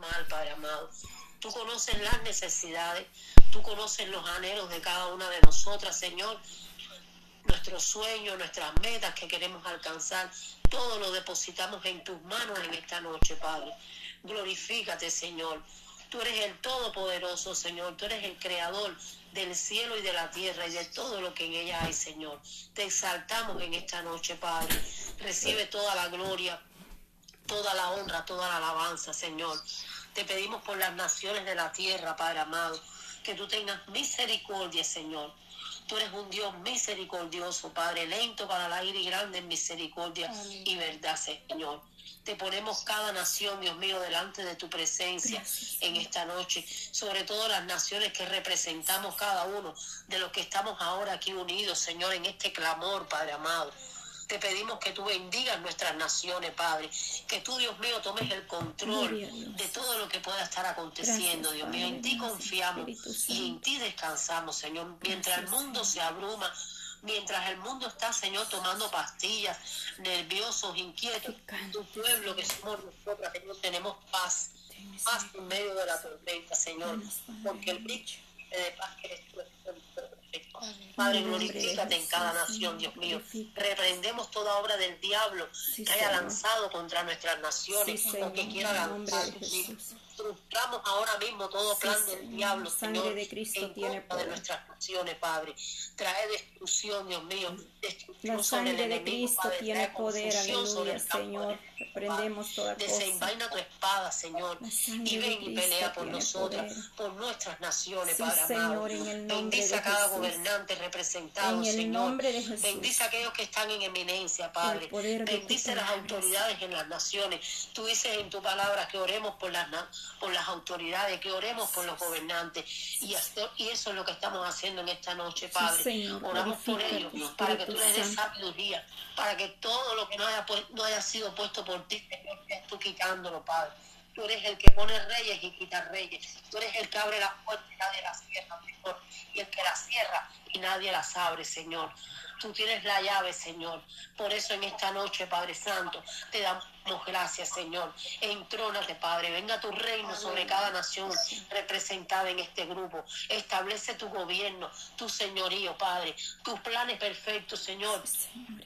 mal, Padre amado. Tú conoces las necesidades, tú conoces los anhelos de cada una de nosotras, Señor. Nuestros sueños, nuestras metas que queremos alcanzar, todo lo depositamos en tus manos en esta noche, Padre. Glorifícate, Señor. Tú eres el Todopoderoso, Señor. Tú eres el Creador del cielo y de la tierra y de todo lo que en ella hay, Señor. Te exaltamos en esta noche, Padre. Recibe toda la gloria, toda la honra, toda la alabanza, Señor. Te pedimos por las naciones de la tierra, Padre amado, que tú tengas misericordia, Señor. Tú eres un Dios misericordioso, Padre, lento para la ira y grande en misericordia y verdad, Señor. Te ponemos cada nación, Dios mío, delante de tu presencia en esta noche. Sobre todo las naciones que representamos cada uno de los que estamos ahora aquí unidos, Señor, en este clamor, Padre amado. Te pedimos que tú bendigas nuestras naciones, Padre. Que tú, Dios mío, tomes el control de todo lo que pueda estar aconteciendo, Dios mío. En ti confiamos y en ti descansamos, Señor. Mientras el mundo se abruma, mientras el mundo está, Señor, tomando pastillas, nerviosos, inquietos, tu pueblo que somos nosotros, Señor, tenemos paz, paz en medio de la tormenta, Señor, porque el bicho de paz que eres tú, Padre, glorifícate en cada nación, Dios mío. Reprendemos toda obra del diablo que haya lanzado contra nuestras naciones o que quiera lanzar. Frustramos ahora mismo todo plan del diablo, Señor, de Cristo en tiene contra de nuestras naciones, Padre. Trae destrucción, Dios mío. La sangre de Cristo tiene poder, aleluya, Señor. de- Reprendemos toda cosa. Desenvaina tu espada, Señor, y ven y pelea por tiene nosotras, poder. por nuestras naciones, Sí, Padre Señor, amado. en el nombre Bendice a cada Jesús. gobernante representado, En el Señor. nombre de Jesús. Bendice a aquellos que están en eminencia, Padre. Bendice las palabra, autoridades en las naciones. Tú dices en tu palabra que oremos por las, por las autoridades, que oremos por los gobernantes. Y, esto- y eso es lo que estamos haciendo en esta noche, Padre. Señor, Oramos por ellos, para que tú les des sabiduría, para que todo lo que no haya, pu- no haya sido puesto por ti, Señor, tú quitándolo, Padre. Tú eres el que pone reyes y quita reyes. Tú eres el que abre las puertas y nadie las cierra, Señor. Y el que las cierra y nadie las abre, Señor. Tú tienes la llave, Señor. Por eso en esta noche, Padre Santo, te damos gracias, Señor. Entrónate, Padre. Venga tu reino sobre cada nación representada en este grupo. Establece tu gobierno, tu señorío, Padre. Tus planes perfectos, Señor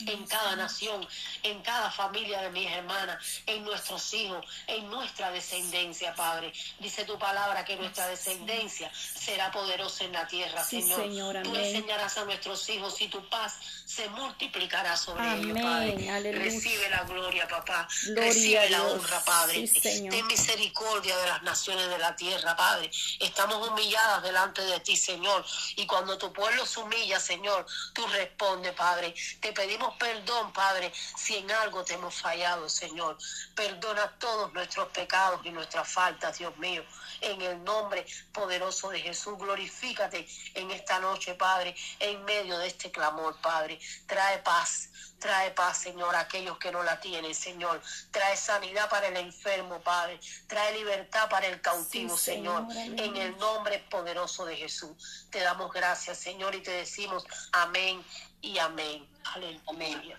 en cada nación, en cada familia de mis hermanas, en nuestros hijos, en nuestra descendencia, Padre. Dice tu palabra que nuestra descendencia será poderosa en la tierra, Sí, Señor. Tú enseñarás a nuestros hijos y tu paz se multiplicará sobre Amén, ellos, Padre. aleluya. Recibe la gloria, papá. Gloria Recibe la honra, Padre. Sí, Señor. Ten misericordia de las naciones de la tierra, Padre. Estamos humilladas delante de ti, Señor. Y cuando tu pueblo se humilla, Señor, tú respondes, Padre. Te pedimos perdón, Padre, si en algo te hemos fallado, Señor. Perdona todos nuestros pecados y nuestras faltas, Dios mío. En el nombre poderoso de Jesús, glorifícate en esta noche, Padre, en medio de este clamor, Padre. Trae paz. Trae paz, Señor, a aquellos que no la tienen, Señor. Trae sanidad para el enfermo, Padre. Trae libertad para el cautivo, Sí, Señor. Señor, En el nombre poderoso de Jesús. Te damos gracias, Señor, y te decimos amén y amén. Aleluya.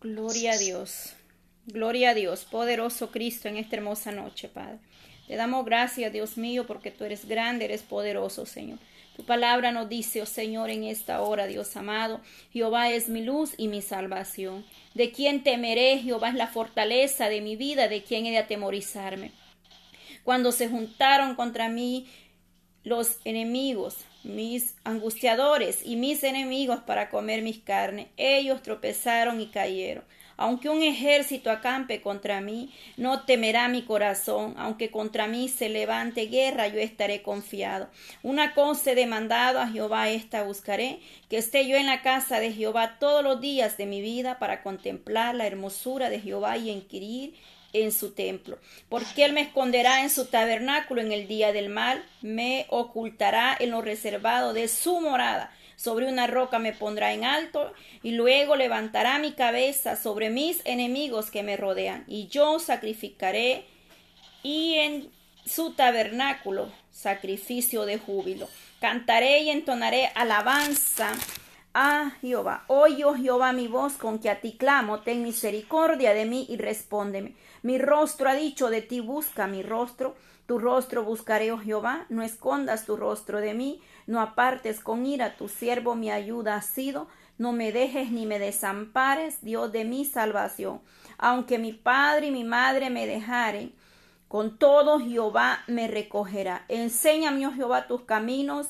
Gloria a Dios. Gloria a Dios, poderoso Cristo, en esta hermosa noche, Padre. Te damos gracias, Dios mío, porque tú eres grande, eres poderoso, Señor. Tu palabra nos dice, oh Señor, en esta hora, Dios amado, Jehová es mi luz y mi salvación. ¿De quién temeré? Jehová es la fortaleza de mi vida, ¿de quién he de atemorizarme? Cuando se juntaron contra mí los enemigos, mis angustiadores y mis enemigos para comer mis carnes. Ellos tropezaron y cayeron. Aunque un ejército acampe contra mí, no temerá mi corazón. Aunque contra mí se levante guerra, yo estaré confiado. Una cosa he demandado a Jehová, esta buscaré, que esté yo en la casa de Jehová todos los días de mi vida para contemplar la hermosura de Jehová y inquirir en su templo, porque él me esconderá en su tabernáculo en el día del mal, me ocultará en lo reservado de su morada, sobre una roca me pondrá en alto, y luego levantará mi cabeza sobre mis enemigos que me rodean, y yo sacrificaré y en su tabernáculo sacrificio de júbilo. Cantaré y entonaré alabanza Ah, Jehová, oye, oh Jehová, mi voz con que a ti clamo, ten misericordia de mí y respóndeme. Mi rostro ha dicho de ti, busca mi rostro. Tu rostro buscaré, oh Jehová, no escondas tu rostro de mí, no apartes con ira, tu siervo mi ayuda ha sido, no me dejes ni me desampares, Dios de mi salvación. Aunque mi padre y mi madre me dejaren, con todo Jehová me recogerá. Enséñame, oh Jehová, tus caminos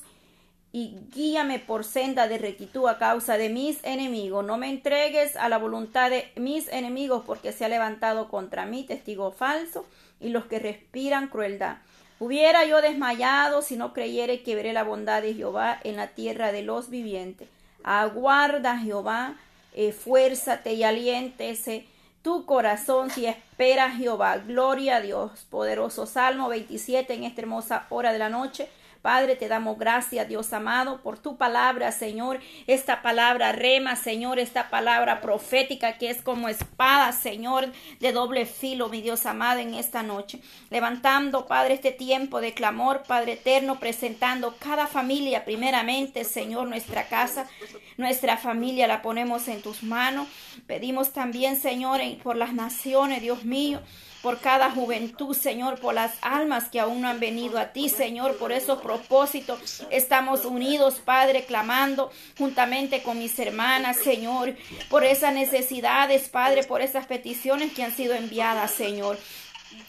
y guíame por senda de rectitud a causa de mis enemigos. No me entregues a la voluntad de mis enemigos, porque se ha levantado contra mí testigo falso y los que respiran crueldad. Hubiera yo desmayado si no creyere que veré la bondad de Jehová en la tierra de los vivientes. Aguarda Jehová, esfuérzate y aliéntese tu corazón si espera Jehová. Gloria a Dios. Poderoso Salmo 27 en esta hermosa hora de la noche. Padre, te damos gracias, Dios amado, por tu palabra, Señor. Esta palabra rema, Señor, esta palabra profética que es como espada, Señor, de doble filo, mi Dios amado, en esta noche. Levantando, Padre, este tiempo de clamor, Padre eterno, presentando cada familia, primeramente, Señor, nuestra casa, nuestra familia la ponemos en tus manos. Pedimos también, Señor, por las naciones, Dios mío por cada juventud, Señor, por las almas que aún no han venido a ti, Señor, por esos propósitos. Estamos unidos, Padre, clamando juntamente con mis hermanas, Señor, por esas necesidades, Padre, por esas peticiones que han sido enviadas, Señor.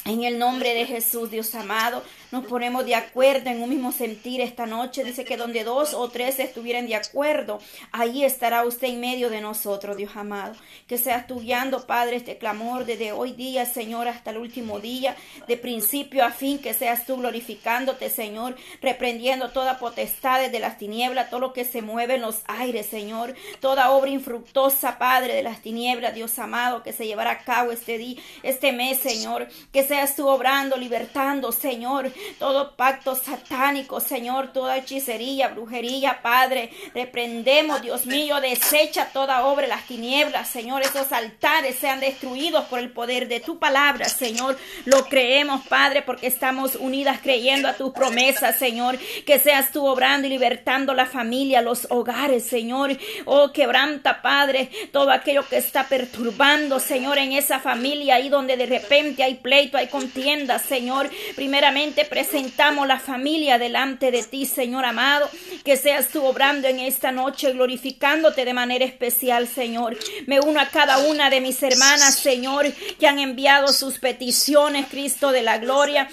En el nombre de Jesús, Dios amado, nos ponemos de acuerdo en un mismo sentir esta noche. Dice que donde dos o tres estuvieran de acuerdo, ahí estará usted en medio de nosotros, Dios amado. Que seas tú guiando, Padre, este clamor desde hoy día, Señor, hasta el último día, de principio a fin, que seas tú glorificándote, Señor, reprendiendo toda potestad de las tinieblas, todo lo que se mueve en los aires, Señor, toda obra infructuosa, Padre, de las tinieblas, Dios amado, que se llevará a cabo este día, este mes, Señor, que seas tú obrando, libertando, Señor, todo pacto satánico, Señor, toda hechicería, brujería, Padre. Reprendemos, Dios mío, desecha toda obra las tinieblas, Señor. Esos altares sean destruidos por el poder de tu palabra, Señor. Lo creemos, Padre, porque estamos unidas creyendo a tus promesas, Señor. Que seas tú obrando y libertando la familia, los hogares, Señor. Oh, quebranta, Padre, todo aquello que está perturbando, Señor, en esa familia, ahí donde de repente hay pleito, hay contienda, Señor. Primeramente, presentamos la familia delante de ti, Señor amado. Que seas tú obrando en esta noche, glorificándote de manera especial, Señor. Me uno a cada una de mis hermanas, Señor, que han enviado sus peticiones, Cristo de la gloria.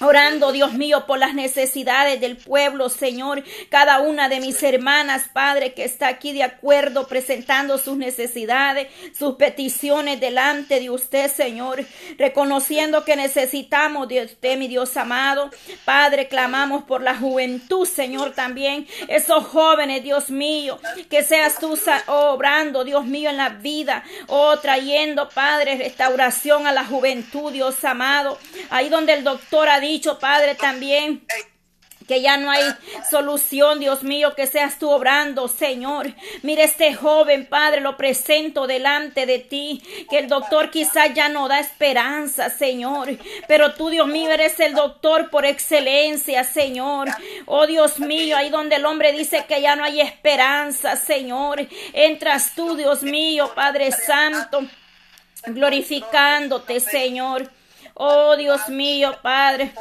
Orando, Dios mío, por las necesidades del pueblo, Señor. Cada una de mis hermanas, Padre, que está aquí de acuerdo, presentando sus necesidades, sus peticiones delante de usted, Señor. Reconociendo que necesitamos de usted, mi Dios amado. Padre, clamamos por la juventud, Señor, también. Esos jóvenes, Dios mío, que seas tú obrando, Dios mío, en la vida. Oh, trayendo, Padre, restauración a la juventud, Dios amado. Ahí donde el doctor ha dicho, Padre, también que ya no hay solución, Dios mío, que seas tú obrando, Señor. Mire este joven, Padre, lo presento delante de ti, que el doctor quizás ya no da esperanza, Señor, pero tú, Dios mío, eres el doctor por excelencia, Señor. Oh, Dios mío, ahí donde el hombre dice que ya no hay esperanza, Señor, entras tú, Dios mío, Padre Santo, glorificándote, Señor. Oh Dios mío, Padre.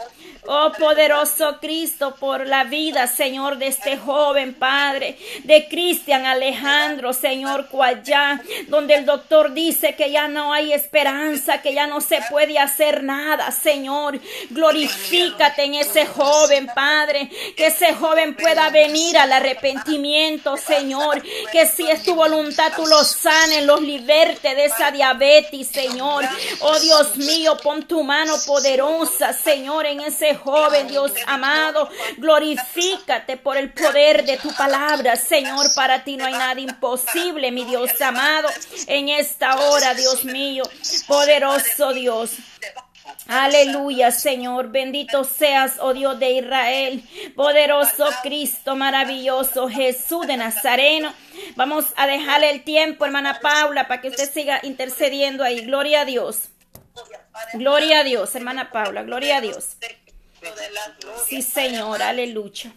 Oh poderoso Cristo, por la vida, Señor, de este joven Padre, de Cristian Alejandro, Señor, Cuallá, donde el doctor dice que ya no hay esperanza, que ya no se puede hacer nada, Señor. Glorifícate en ese joven, Padre, que ese joven pueda venir al arrepentimiento, Señor, que si es tu voluntad, tú los sanes, los liberte de esa diabetes, Señor. Oh Dios mío, pon tu mano poderosa, Señor, en ese joven, Dios amado. Glorifícate por el poder de tu palabra, Señor. Para ti no hay nada imposible, mi Dios amado. En esta hora, Dios mío, poderoso Dios. Aleluya, Señor. Bendito seas, oh Dios de Israel. Poderoso Cristo, maravilloso Jesús de Nazareno. Vamos a dejarle el tiempo, hermana Paula, para que usted siga intercediendo ahí. Gloria a Dios. Gloria a Dios, hermana Paula, gloria a Dios. Sí, Señor, aleluya.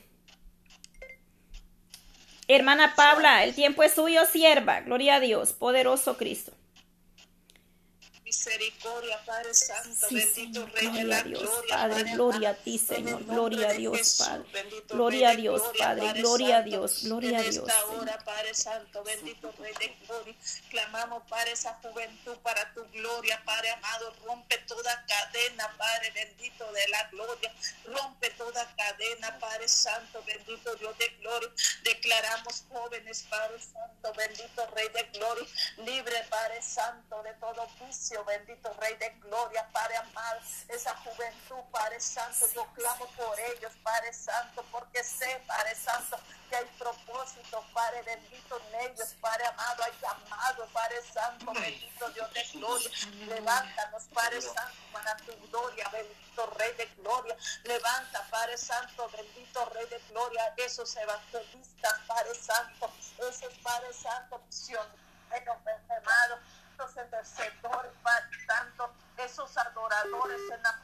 Hermana Paula, el tiempo es suyo, sierva. Gloria a Dios, poderoso Cristo misericordia, Padre Santo, bendito Rey de la Dios, gloria, Padre, gloria a ti, Señor, gloria a Dios, Padre, gloria a Dios, Padre, gloria a Dios, gloria a Dios. En esta hora, Padre Santo, bendito Rey de gloria, clamamos, para esa juventud, para tu gloria, Padre amado, rompe toda cadena, Padre bendito de la gloria, rompe toda cadena, Padre Santo, bendito Dios de gloria, declaramos jóvenes, Padre Santo, bendito Rey de gloria, libre, Padre Santo, de todo vicio, bendito Rey de Gloria, Padre amado, esa juventud, Padre Santo, yo clamo por ellos, Padre Santo, porque sé, Padre Santo, que hay propósito, Padre bendito en ellos, Padre amado, hay llamado, Padre Santo, bendito Dios de gloria, levántanos, Padre Santo, para tu gloria, bendito Rey de gloria, levanta, Padre Santo, bendito Rey de gloria, esos evangelistas, Padre Santo, esos Padre Santo, misión, amado, esos intercesores, Padre Santo, esos adoradores en la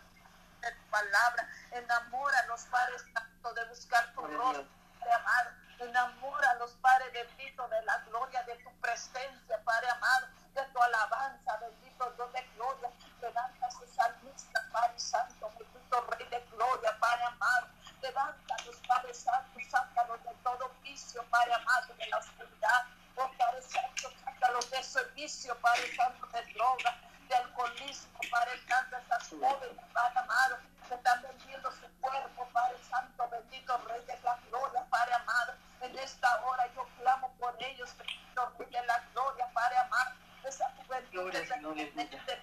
palabra, enamora a los padres Santo de buscar tu rostro, Padre amado, enamora a los padres benditos de la gloria de tu presencia, Padre amado, de tu alabanza, bendito Dios de gloria, levanta sus salmistas, Padre Santo, bendito Rey de gloria, Padre amado, levanta a los Padres Santos, sácalos de todo vicio, Padre amado, de la oscuridad, oh Padre Santo, sácalos de ese vicio, Padre Santo, de droga, de alcoholismo, Padre Santo, esas jóvenes, Padre amado, que están vendiendo su cuerpo, Padre Santo, bendito Rey de la gloria, Padre amado, en esta hora yo clamo por ellos, bendito Rey de la gloria, Padre amado, esa juventud, esa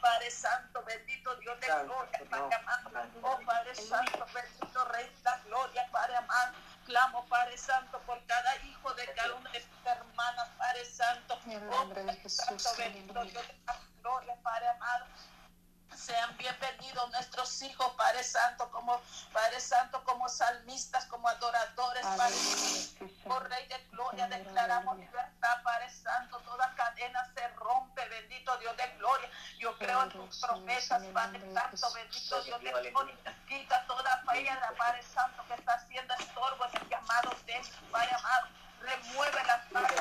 Padre Santo, bendito Dios de gloria, Padre amado, oh Padre Santo, bendito Rey de la gloria, Padre amado, clamo, Padre Santo, por cada hijo de cada una de sus hermanas, Padre Santo. Oh, Padre Santo, bendito Dios de la gloria, Padre amado. Sean bienvenidos nuestros hijos, Padre Santo, como Padre Santo, como salmistas, como adoradores, Padre Oh Rey de Gloria, declaramos libertad, Padre Santo. Toda cadena se rompe, bendito Dios de gloria. Yo creo en tus promesas, Padre Santo, bendito Dios de gloria. Quita toda piedra, Padre Santo, que está haciendo estorbo en el llamado de Padre amado remueve las manos.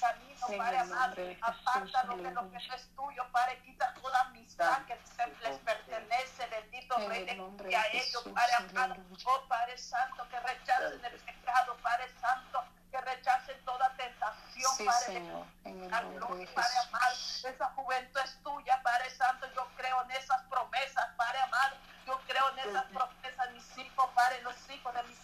Camino, Padre amado, apártalo de lo que no es tuyo, Padre, quita toda amistad que les pertenece, bendito Rey de a ellos, Padre amado, oh Padre Santo, que rechacen el pecado, Padre Santo, que rechacen toda tentación, Padre, Señor, en el nombre de Padre amado, esa juventud es tuya, Padre Santo, yo creo en esas promesas, Padre amado, yo creo en esas promesas,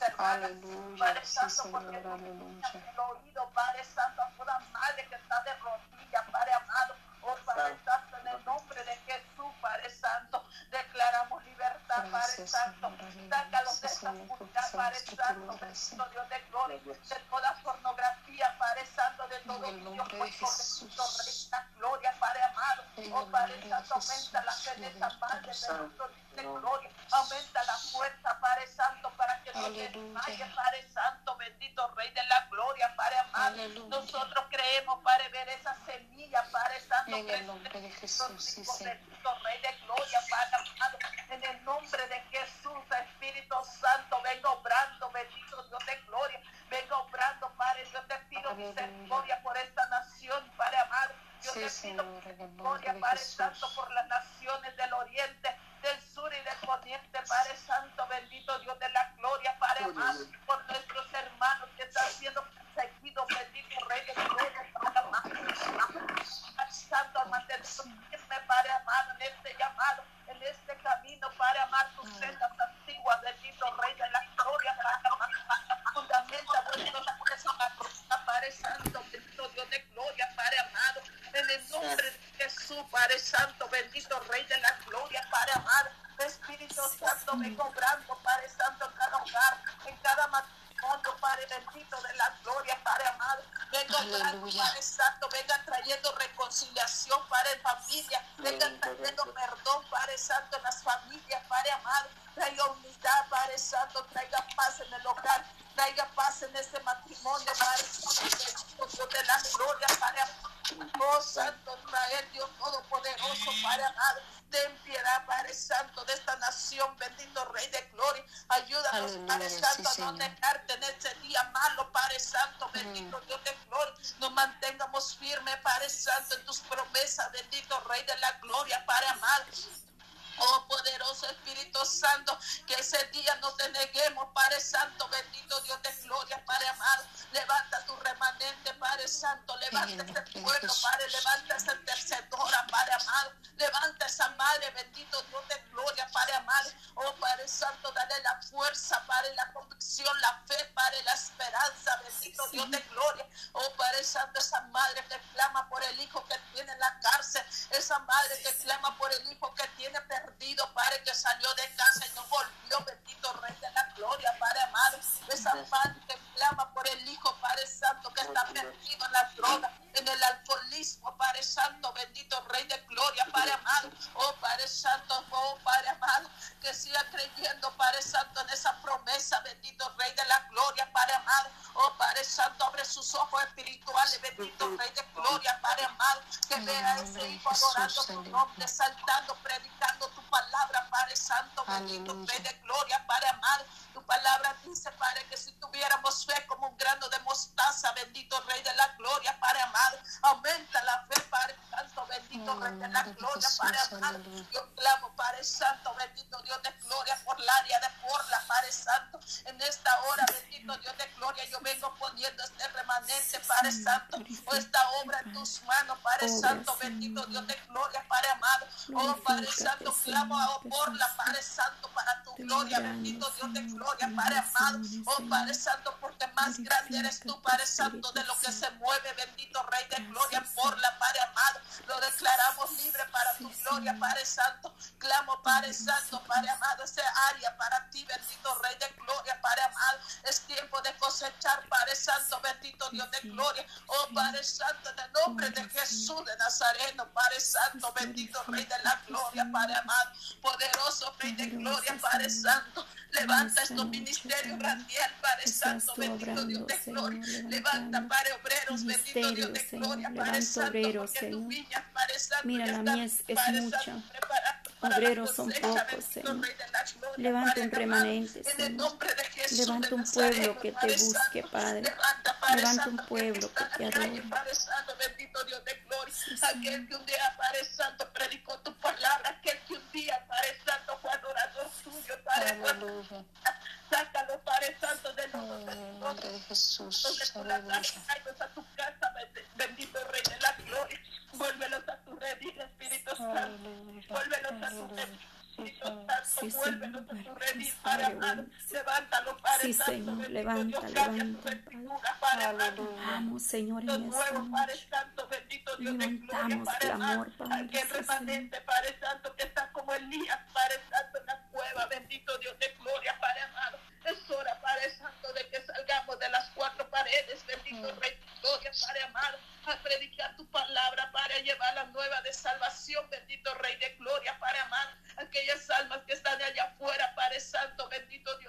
de hermanos, Padre Santo, porque el oído, Padre Santo, a toda madre que está de rodillas, Padre amado, oh Padre Santo, en el nombre de Jesús, Padre Santo, declaramos libertad, Padre Santo, sácalos de esta oscuridad, Padre Santo, bendito Dios de gloria, de toda pornografía, Padre Santo, de todo Dios, pues, la gloria, Padre amado, oh Padre Santo, aumenta la fe de esa madre, bendito Dios de gloria, aumenta la fuerza, no desmaye, Padre Santo, bendito Rey de la gloria, Padre amado, nosotros creemos, Padre, ver esa semilla, Padre Santo, en el nombre de Jesús, sí, bendito Rey de gloria, Padre amado, en el nombre de Jesús, Espíritu Santo, venga obrando, bendito Dios de gloria, venga obrando, Padre, yo te pido misericordia por esta nación, Padre amado, yo te pido misericordia, Padre Santo, por las naciones del oriente, del sur y del poniente, Padre Santo, bendito Dios de bendito Rey de la Gloria, Padre amado. Oh Padre Santo, abre sus ojos espirituales, bendito Rey de Gloria, Padre amado, que vea a ese hijo adorando tu nombre, saltando, predicando tu palabra, Padre Santo, bendito Rey de Gloria, Padre amado. Tu palabra dice, Padre, que si tuviéramos fe como un grano de mostaza, bendito Rey de la Gloria, Padre amado, aumenta la fe, Padre Santo, bendito Rey de la Gloria, Padre amado. Yo Padre Santo, de lo que se mueve, bendito Rey de gloria, Porla, Padre amado. Lo declaramos libre para tu gloria, Padre Santo. Clamo, Padre Santo, Padre amado, ese área para ti, bendito Rey de gloria, Padre amado. Es tiempo de cosechar, Padre Santo, bendito Dios de gloria. Oh, Padre Santo, en el nombre de Jesús de Nazareno, Padre Santo, bendito Rey de la gloria, Padre amado. Poderoso Rey de gloria, Padre Santo. Levanta estos ministerios grandiel, Padre Santo, bendito Dios de gloria. Levanta, Padre, obreros, bendito Dios de gloria, Padre Santo, porque tu viña, Padre Santo, Mira, ya la mía es- mucha. Preparada Obreros son pocos, Señor. Levanta un remanente, Señor. Levanta un pueblo que te busque, Santo. Padre. Levanta, Santo, un pueblo que te adore. Padre Santo, bendito Dios de gloria. Aquel que un día, Padre Santo, predicó tu palabra. Aquel que un día, Padre Santo, fue adorador tuyo, Padre. Aleluya. Sácalo, Padre Santo, de los En el nombre de Jesús. a tu casa, bend- bendito Rey de la gloria. Vuélvelos a tu redil, Espíritu Santo. Aleluya. Vuélvelos a tu Aleluya. redil. Sí, Espíritu Señor. Santo, Sí, Señor, vuélvelos a tu vuélvelos, redil, Padre Padre amado. bueno. Levántalo, Padre Sí, Santo. Señor, bendito levanta, levanta, Padre. Vamos, Señor, en esta nuevo, Padre noche. Santo, bendito Dios de gloria, Levantamos Padre clamor, amado. Padre, Aquel remanente, Padre Santo, que está como Elías, Padre Santo, en la cueva, bendito Dios de gloria, Padre amado. Es hora, Padre Santo, de que salgamos de las cuatro paredes, bendito Rey de gloria, Padre amado, a predicar tu palabra, Padre, a llevar la nueva de salvación, bendito Rey de gloria, Padre amado. Aquellas almas que están allá afuera, Padre Santo, bendito Dios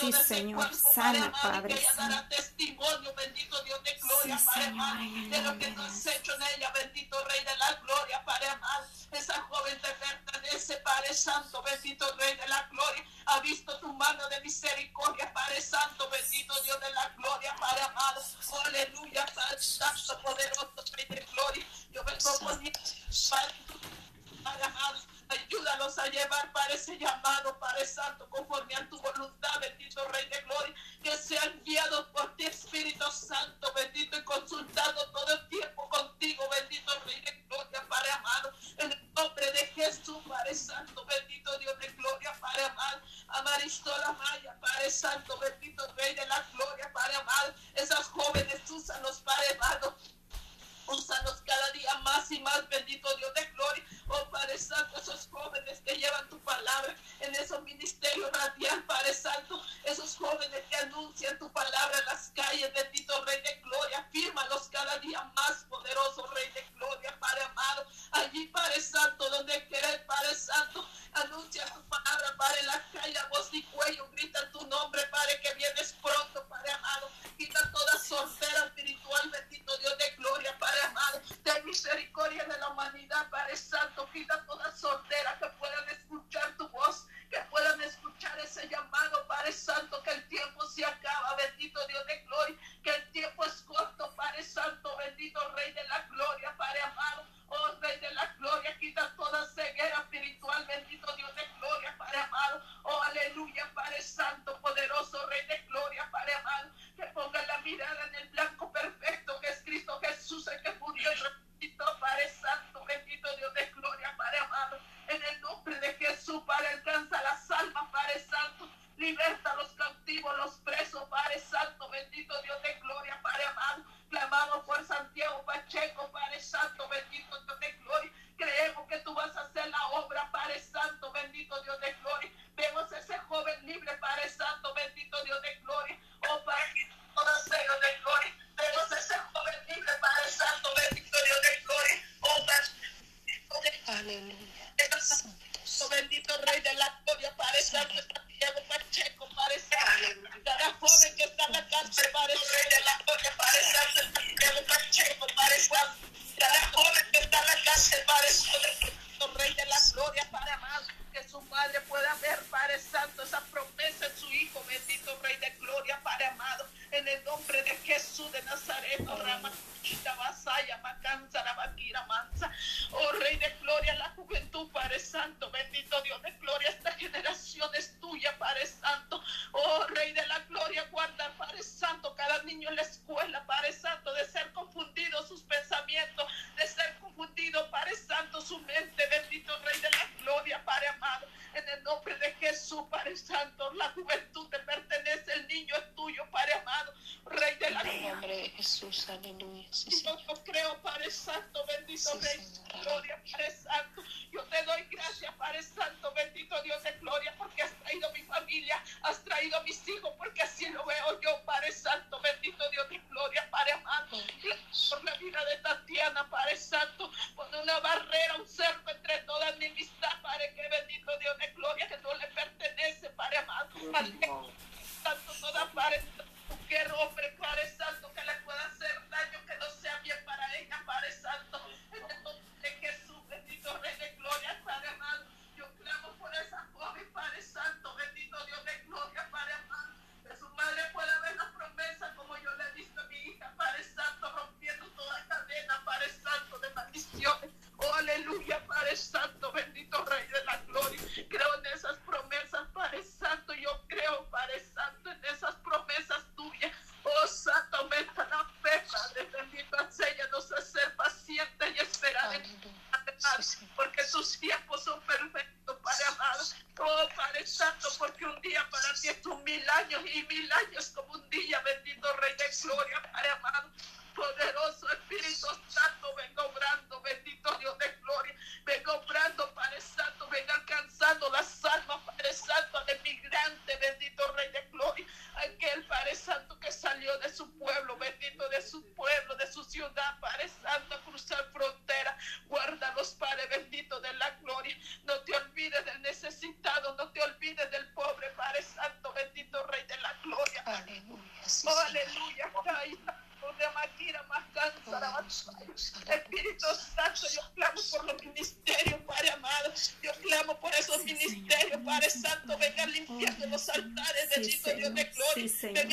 sí, ese Señor. cuerpo, Sana, Padre que ella testimonio, bendito Dios de gloria, Sí, Padre amado, de lo que tú has hecho en ella, bendito Rey de la gloria, Padre amado. Esa joven te pertenece, Padre Santo, bendito Rey de la gloria. Ha visto tu mano de misericordia, Padre Santo, bendito Dios de la gloria, Padre amado. Oh, aleluya, Padre Santo, poderoso Rey de gloria. Yo vengo poniendo, Padre, Padre amado, ayúdalos a llevar para ese llamado, Padre Santo, conforme a tu voluntad, bendito Rey de Gloria, que sean guiados por ti, Espíritu Santo, bendito y consultando todo el tiempo contigo, bendito Rey de Gloria, Padre amado, en el nombre de Jesús, Padre Santo, bendito Dios de Gloria, Padre amado, a Marisol Amaya, Padre Santo, bendito Rey de la Gloria, Padre amado, esas jóvenes, úsanos, Padre amado, Úsanos cada día más y más, bendito Dios de gloria. Oh Padre Santo, esos jóvenes que llevan tu palabra en esos ministerios radial, Padre Santo. Esos jóvenes que anuncian tu palabra en las calles, bendito Rey de gloria. Fírmalos cada día más, poderoso Rey de gloria, Padre amado. Allí, Padre Santo, donde quieres, Padre Santo, anuncia tu palabra, Padre, en la calle, voz y cuello, grita tu nombre, Padre, que vienes pronto, Padre amado. Quita toda sordera espiritual, bendito Dios de gloria, Padre amado. Ten misericordia de la humanidad, Padre Santo. Quita toda sordera que puedan escuchar tu voz, que puedan escuchar ese llamado, Padre Santo, que el tiempo se acaba, bendito Dios de gloria, que el tiempo es corto, Padre Santo, bendito Rey de la gloria, Padre amado. Oh Rey de la gloria, quita toda ceguera espiritual, bendito Dios de gloria, Padre amado. Oh aleluya, Padre Santo, poderoso Rey de gloria,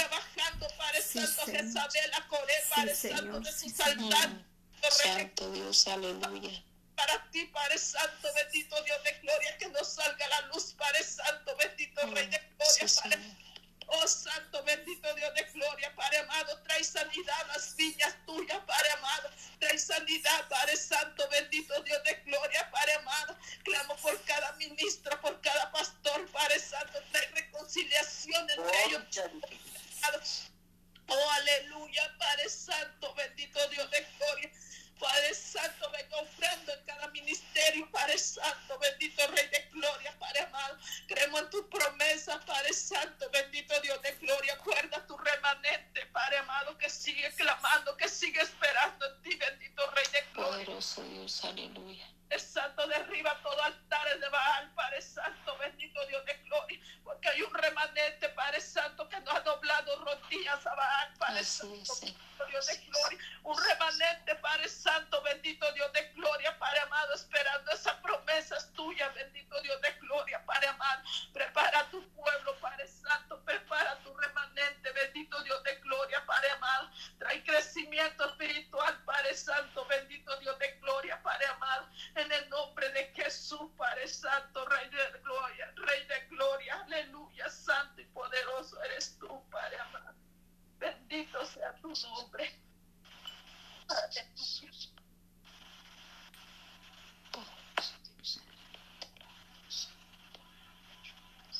gloria. Sí, Señor. venga bajando, Padre Sí, Santo, Señor. Jezabel, a Coré, Sí, Padre Señor. Santo, de Sí, de Santo Dios, aleluya. para ti, Padre Santo, bendito Dios de gloria, que nos salga la luz, Padre Santo, bendito Rey de gloria, Sí, Padre. Señor. Oh Santo, bendito Dios de gloria, Padre amado, trae sanidad a las viñas tuyas, Padre amado, trae sanidad, Padre Santo, bendito Dios de gloria, Padre amado, clamo por cada ministro, por cada pastor, Padre Santo, trae reconciliación entre ellos, Oh, aleluya, Padre Santo, bendito Dios de gloria. Padre Santo, venga ofrendo en cada ministerio, Padre Santo, bendito Rey de Gloria, Padre amado. Creemos en tu promesa, Padre Santo, bendito Dios de Gloria. Acuerda tu remanente, Padre amado, que sigue clamando, que sigue esperando en ti, bendito Rey de Gloria. Poderoso Dios, aleluya. Padre Santo, derriba todo altares de Baal, Padre Santo, bendito Dios de gloria, porque hay un remanente, Padre Santo, que no ha doblado rodillas a Baal, Padre Así Santo, es, bendito Dios de gloria, un remanente, Padre Santo, bendito Dios de gloria, Padre amado, esperando esa promesa es tuya, bendito Dios de gloria, Padre amado, prepara tu pueblo, Padre Santo, prepara tu remanente, bendito Dios de gloria, Padre amado, trae crecimiento espiritual, Padre Santo, bendito Dios de gloria, en el nombre de Jesús, Padre Santo, Rey de gloria, Rey de gloria, aleluya, santo y poderoso eres tú, Padre amado. Bendito sea tu nombre. Aleluya.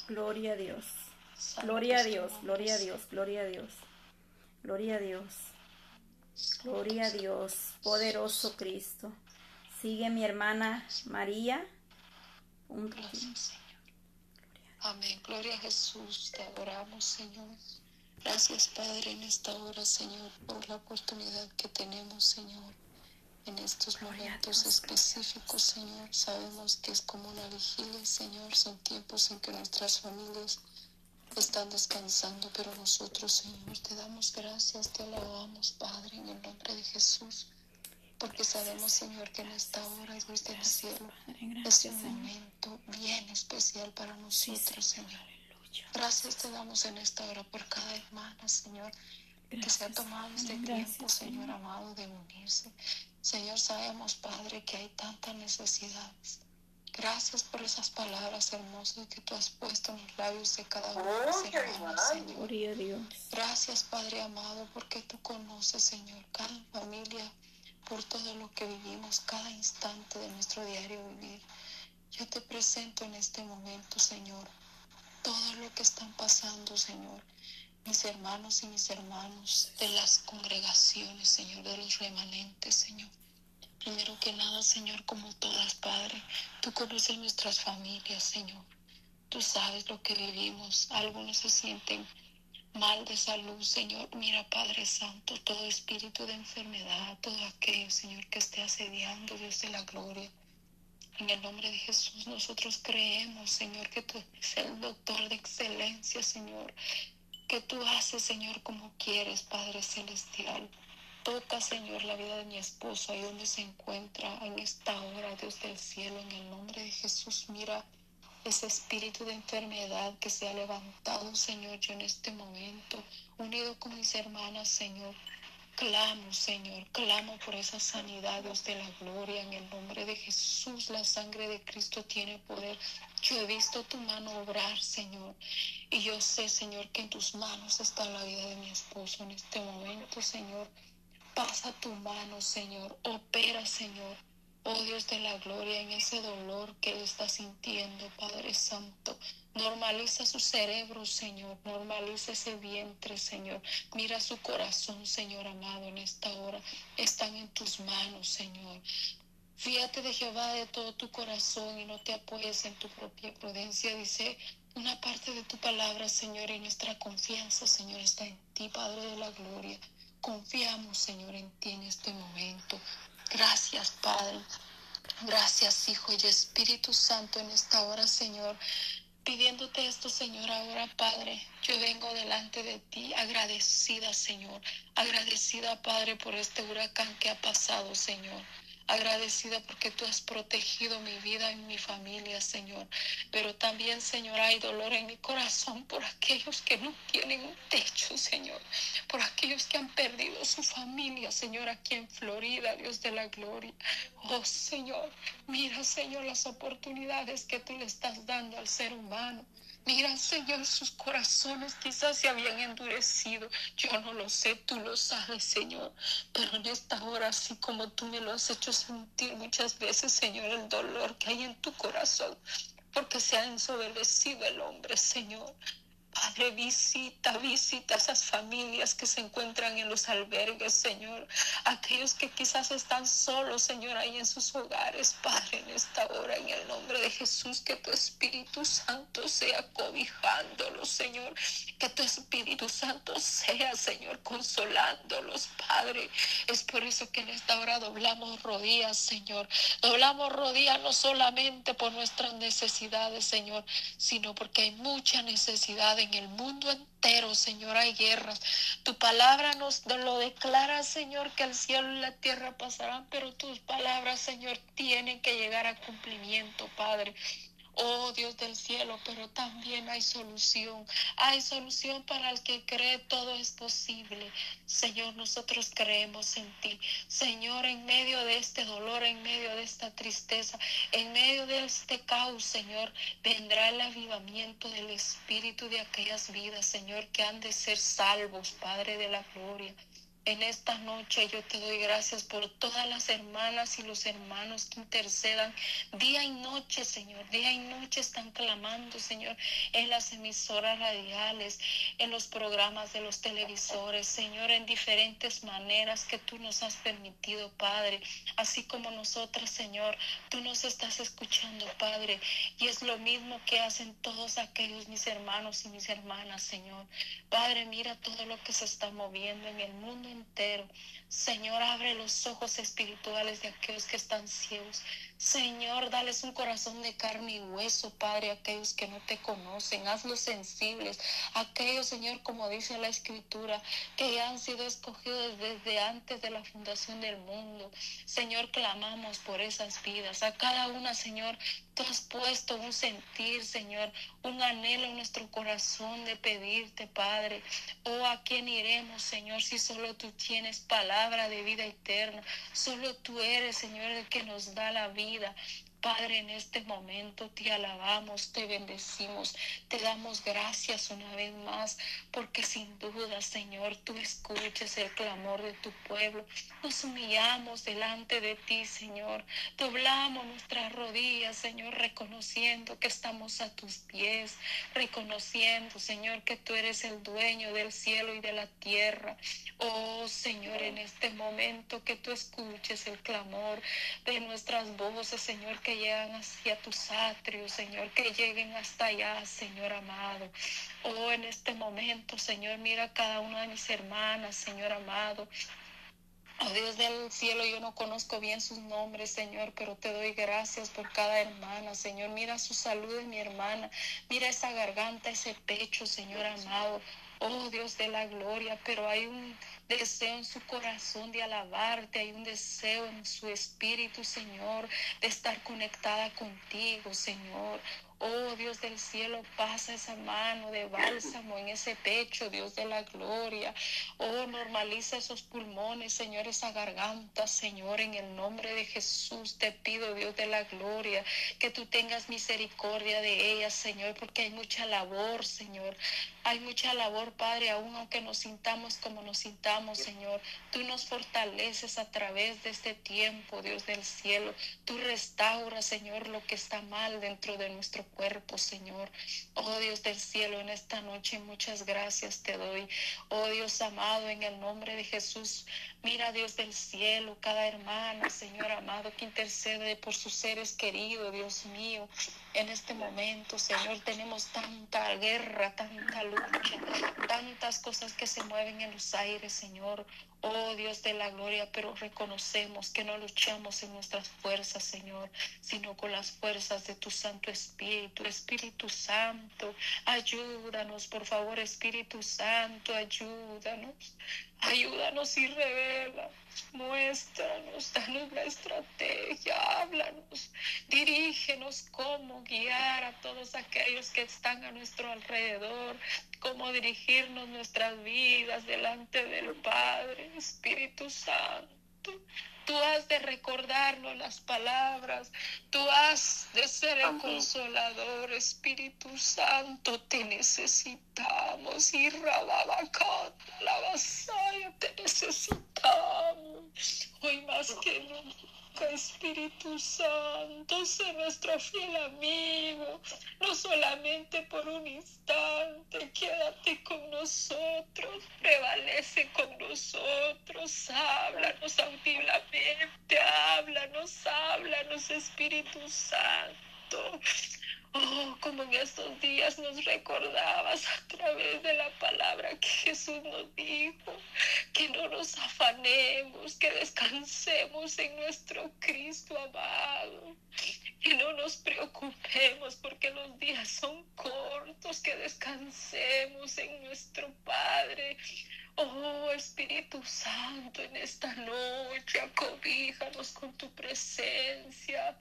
Gloria a Dios. Gloria a Dios, gloria a Dios, gloria a Dios. Gloria a Dios, gloria a Dios, poderoso Cristo. Sigue mi hermana María. Un- Gracias, Señor. Amén. Gloria a Jesús. Te adoramos, Señor. Gracias, Padre, en esta hora, Señor, por la oportunidad que tenemos, Señor. En estos momentos específicos, Señor, sabemos que es como una vigilia, Señor. Son tiempos en que nuestras familias están descansando, pero nosotros, Señor, te damos gracias, te alabamos, Padre, en el nombre de Jesús. Porque sabemos, Señor, que en esta hora, Dios del cielo, es un momento bien especial para nosotros, Señor. Gracias te damos en esta hora por cada hermana, Señor, que se ha tomado este tiempo, Señor amado, de unirse. Señor, sabemos, Padre, que hay tantas necesidades. Gracias por esas palabras hermosas que tú has puesto en los labios de cada una de las hermanas, Señor. Gracias, Padre amado, porque tú conoces, Señor, cada familia, por todo lo que vivimos, cada instante de nuestro diario vivir. Yo te presento en este momento, Señor, todo lo que están pasando, Señor, mis hermanos y mis hermanos de las congregaciones, Señor, de los remanentes, Señor. Primero que nada, Señor, como todas, Padre, tú conoces nuestras familias, Señor. Tú sabes lo que vivimos. Algunos se sienten mal de salud, Señor. Mira, Padre Santo, todo espíritu de enfermedad, todo aquello, Señor, que esté asediando, Dios de la gloria. En el nombre de Jesús, nosotros creemos, Señor, que tú eres el doctor de excelencia, Señor. Que tú haces, Señor, como quieres, Padre Celestial. Toca, Señor, la vida de mi esposo ahí donde se encuentra en esta hora, Dios del cielo, en el nombre de Jesús. Mira ese espíritu de enfermedad que se ha levantado, Señor, yo en este momento, unido con mis hermanas, Señor. Clamo, Señor, clamo por esa sanidad, Dios de la gloria, en el nombre de Jesús. La sangre de Cristo tiene poder. Yo he visto tu mano obrar, Señor. Y yo sé, Señor, que en tus manos está la vida de mi esposo en este momento, Señor. Pasa tu mano, Señor. Opera, Señor. Oh Dios de la gloria, en ese dolor que él está sintiendo, Padre Santo. Normaliza su cerebro, Señor. Normaliza ese vientre, Señor. Mira su corazón, Señor amado, en esta hora. Están en tus manos, Señor. Fíjate de Jehová de todo tu corazón y no te apoyes en tu propia prudencia. Dice una parte de tu palabra, Señor, y nuestra confianza, Señor, está en ti, Padre de la gloria. Confiamos, Señor, en ti en este momento. Gracias, Padre. Gracias, Hijo y Espíritu Santo, en esta hora, Señor. Pidiéndote esto, Señor, ahora, Padre, yo vengo delante de ti agradecida, Señor. Agradecida, Padre, por este huracán que ha pasado, Señor. Agradecida porque tú has protegido mi vida y mi familia, Señor. Pero también, Señor, hay dolor en mi corazón por aquellos que no tienen un techo, Señor. Por aquellos que han perdido su familia, Señor, aquí en Florida, Dios de la gloria. Oh, Señor, mira, Señor, las oportunidades que tú le estás dando al ser humano. Mira, Señor, sus corazones quizás se habían endurecido. Yo no lo sé, tú lo sabes, Señor. Pero en esta hora, así como tú me lo has hecho sentir muchas veces, Señor, el dolor que hay en tu corazón, porque se ha ensoberbecido el hombre, Señor. Padre, visita, visita a esas familias que se encuentran en los albergues, Señor. Aquellos que quizás están solos, Señor, ahí en sus hogares. Padre, en esta hora, en el nombre de Jesús, que tu Espíritu Santo sea cobijándolos, Señor. Que tu Espíritu Santo sea, Señor, consolándolos, Padre. Es por eso que en esta hora doblamos rodillas, Señor. Doblamos rodillas no solamente por nuestras necesidades, Señor, sino porque hay mucha necesidad en el mundo entero, Señor, hay guerras. Tu palabra nos lo declara, Señor, que el cielo y la tierra pasarán, pero tus palabras, Señor, tienen que llegar a cumplimiento, Padre. Oh Dios del cielo, pero también hay solución. Hay solución para el que cree todo es posible. Señor, nosotros creemos en ti. Señor, en medio de este dolor, en medio de esta tristeza, en medio de este caos, Señor, vendrá el avivamiento del Espíritu de aquellas vidas, Señor, que han de ser salvos, Padre de la Gloria. En esta noche yo te doy gracias por todas las hermanas y los hermanos que intercedan día y noche, Señor. Día y noche están clamando, Señor, en las emisoras radiales, en los programas de los televisores, Señor, en diferentes maneras que tú nos has permitido, Padre. Así como nosotras, Señor, tú nos estás escuchando, Padre. Y es lo mismo que hacen todos aquellos mis hermanos y mis hermanas, Señor. Padre, mira todo lo que se está moviendo en el mundo entero. Señor, abre los ojos espirituales de aquellos que están ciegos. Señor, dales un corazón de carne y hueso, Padre, a aquellos que no te conocen. Hazlos sensibles. Aquellos, Señor, como dice la Escritura, que han sido escogidos desde antes de la fundación del mundo. Señor, clamamos por esas vidas. A cada una, Señor, tú has puesto un sentir, Señor, un anhelo en nuestro corazón de pedirte, Padre. Oh, ¿a quién iremos, Señor, si solo tú tienes palabra de vida eterna? Solo tú eres, Señor, el que nos da la vida vida. Padre, en este momento te alabamos, te bendecimos, te damos gracias una vez más, porque sin duda, Señor, tú escuches el clamor de tu pueblo. Nos humillamos delante de ti, Señor. Doblamos nuestras rodillas, Señor, reconociendo que estamos a tus pies, reconociendo, Señor, que tú eres el dueño del cielo y de la tierra. Oh, Señor, en este momento que tú escuches el clamor de nuestras voces, Señor, que llegan hacia tus atrios, Señor, que lleguen hasta allá, Señor amado. Oh, en este momento, Señor, mira cada una de mis hermanas, Señor amado. Oh Dios del cielo, yo no conozco bien sus nombres, Señor, pero te doy gracias por cada hermana, Señor. Mira su salud de mi hermana, mira esa garganta, ese pecho, Señor amado. Oh Dios de la gloria, pero hay un deseo en su corazón de alabarte, hay un deseo en su espíritu, Señor, de estar conectada contigo, Señor. Oh Dios del cielo, pasa esa mano de bálsamo en ese pecho, Dios de la gloria. Oh, normaliza esos pulmones, Señor, esa garganta, Señor, en el nombre de Jesús te pido, Dios de la gloria, que tú tengas misericordia de ella, Señor, porque hay mucha labor, Señor. Hay mucha labor, Padre, aún aunque nos sintamos como nos sintamos, Señor. Tú nos fortaleces a través de este tiempo, Dios del cielo. Tú restauras, Señor, lo que está mal dentro de nuestro cuerpo, Señor. Oh Dios del cielo, en esta noche muchas gracias te doy. Oh Dios amado, en el nombre de Jesús, mira Dios del cielo, cada hermana, Señor amado, que intercede por sus seres queridos, Dios mío. En este momento, Señor, tenemos tanta guerra, tanta lucha, tantas cosas que se mueven en los aires, Señor. Oh Dios de la gloria, pero reconocemos que no luchamos en nuestras fuerzas, Señor, sino con las fuerzas de tu Santo Espíritu. Espíritu Santo, ayúdanos, por favor, Espíritu Santo, ayúdanos. Ayúdanos y revela, muéstranos, danos la estrategia, háblanos, dirígenos cómo guiar a todos aquellos que están a nuestro alrededor, cómo dirigirnos nuestras vidas delante del Padre, Espíritu Santo. Tú has de recordarnos las palabras. Tú has de ser el consolador, Espíritu Santo. Te necesitamos. Y la vasalla, te necesitamos. Hoy más que nunca. Espíritu Santo, sé nuestro fiel amigo, no solamente por un instante, quédate con nosotros, prevalece con nosotros, háblanos audiblemente, háblanos, háblanos, Espíritu Santo. Oh, como en estos días nos recordabas a través de la palabra que Jesús nos dijo, que no nos afanemos, que descansemos en nuestro Cristo amado, que no nos preocupemos porque los días son cortos, que descansemos en nuestro Padre. Oh Espíritu Santo, en esta noche acobíjanos con tu presencia.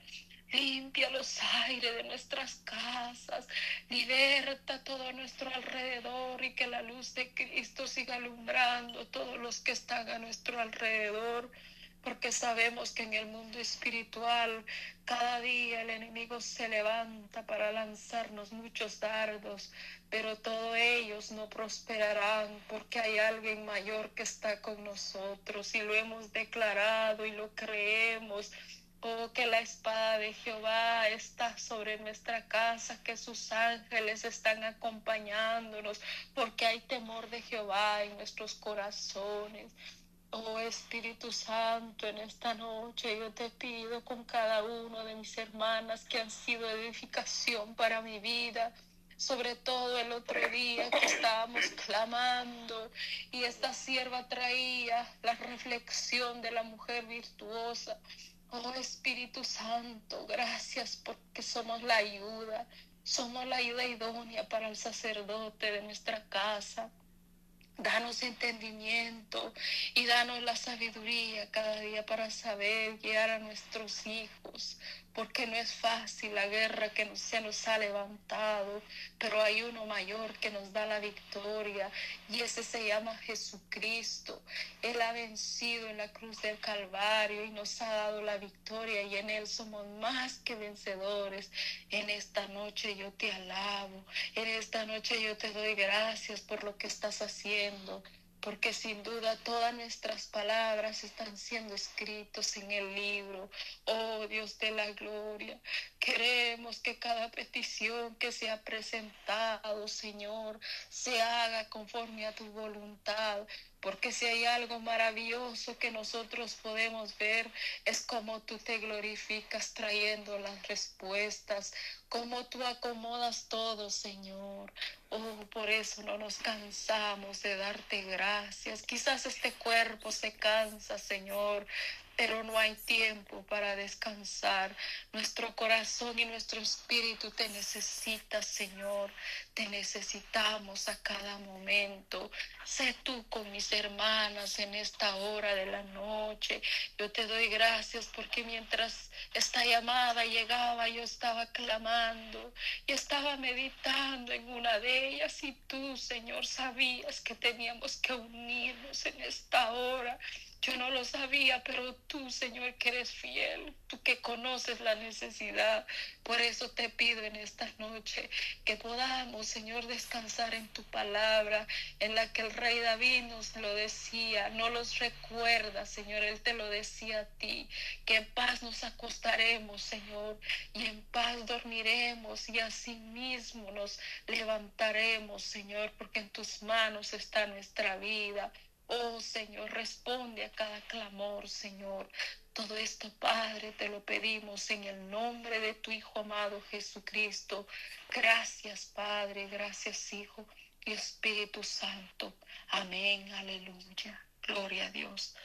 Limpia los aires de nuestras casas, liberta todo nuestro alrededor y que la luz de Cristo siga alumbrando todos los que están a nuestro alrededor, porque sabemos que en el mundo espiritual cada día el enemigo se levanta para lanzarnos muchos dardos, pero todos ellos no prosperarán porque hay alguien mayor que está con nosotros y lo hemos declarado y lo creemos Oh, que la espada de Jehová está sobre nuestra casa, que sus ángeles están acompañándonos, porque hay temor de Jehová en nuestros corazones. Oh Espíritu Santo, en esta noche yo te pido con cada uno de mis hermanas que han sido edificación para mi vida, sobre todo el otro día que estábamos clamando y esta sierva traía la reflexión de la mujer virtuosa Oh Espíritu Santo, gracias porque somos la ayuda, somos la ayuda idónea para el sacerdote de nuestra casa. Danos entendimiento y danos la sabiduría cada día para saber guiar a nuestros hijos, porque no es fácil la guerra que se nos ha levantado, pero hay uno mayor que nos da la victoria y ese se llama Jesucristo. Él ha vencido en la cruz del Calvario y nos ha dado la victoria y en Él somos más que vencedores. En esta noche yo te alabo, en esta noche yo te doy gracias por lo que estás haciendo porque sin duda todas nuestras palabras están siendo escritos en el libro. Oh Dios de la gloria, queremos que cada petición que se ha presentado, Señor, se haga conforme a tu voluntad, porque si hay algo maravilloso que nosotros podemos ver es cómo tú te glorificas trayendo las respuestas, cómo tú acomodas todo, Señor. Oh, por eso no nos cansamos de darte gracias. Quizás este cuerpo se cansa, Señor, pero no hay tiempo para descansar. Nuestro corazón y nuestro espíritu te necesitan, Señor. Te necesitamos a cada momento. Sé tú con mis hermanas en esta hora de la noche. Yo te doy gracias porque mientras esta llamada llegaba, yo estaba clamando y estaba meditando en una de ellas y tú, Señor, sabías que teníamos que unirnos en esta hora. Yo no lo sabía, pero tú, Señor, que eres fiel, tú que conoces la necesidad. Por eso te pido en esta noche que podamos, Señor, descansar en tu palabra, en la que el rey David nos lo decía. No los recuerda, Señor, él te lo decía a ti, que en paz nos acostaremos, Señor, y en paz dormiremos y así mismo nos levantaremos, Señor, porque en tus manos está nuestra vida. Oh Señor, responde a cada clamor, Señor. Todo esto, Padre, te lo pedimos en el nombre de tu Hijo amado Jesucristo. Gracias, Padre, gracias, Hijo y Espíritu Santo. Amén, aleluya. Gloria a Dios.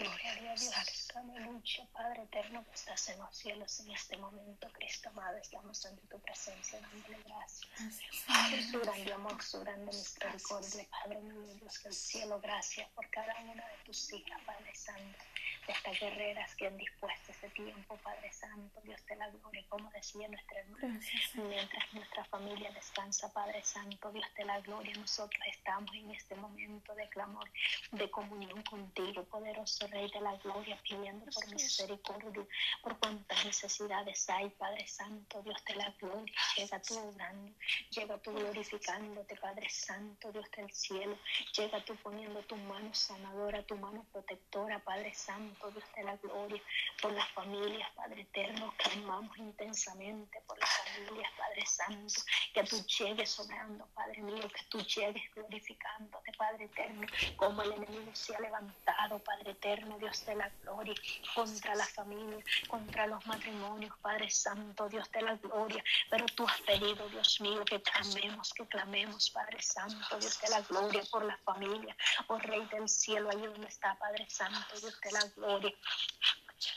Gloria a Dios. Aleluya, Padre eterno que estás en los cielos en este momento, Cristo amado, estamos ante tu presencia, dándole gracias. Su grande amor, su grande misericordia, Padre mío, Dios del cielo, gracias por cada una de tus hijas, Padre Santo de estas guerreras que han dispuesto ese tiempo, Padre Santo, Dios de la gloria, como decía nuestra hermana, mientras nuestra familia descansa, Padre Santo, Dios de la gloria, nosotros estamos en este momento de clamor, de comunión contigo, poderoso Rey de la gloria, pidiendo por misericordia, por cuantas necesidades hay, Padre Santo, Dios de la gloria, llega tú orando, llega tú glorificándote, Padre Santo, Dios del cielo, llega tú poniendo tu mano sanadora, tu mano protectora, Padre Santo, Dios de la gloria, por las familias, Padre eterno, clamamos intensamente por las familias, Padre Santo, que tú llegues sobrando, Padre mío, que tú llegues glorificándote, Padre eterno, como el enemigo se ha levantado, Padre eterno, Dios de la gloria, contra la familia, contra los matrimonios, Padre Santo, Dios de la gloria, pero tú has pedido, Dios mío, que clamemos, que clamemos, Padre Santo, Dios de la gloria, por la familia, oh Rey del cielo, ahí donde está, Padre Santo, Dios de la gloria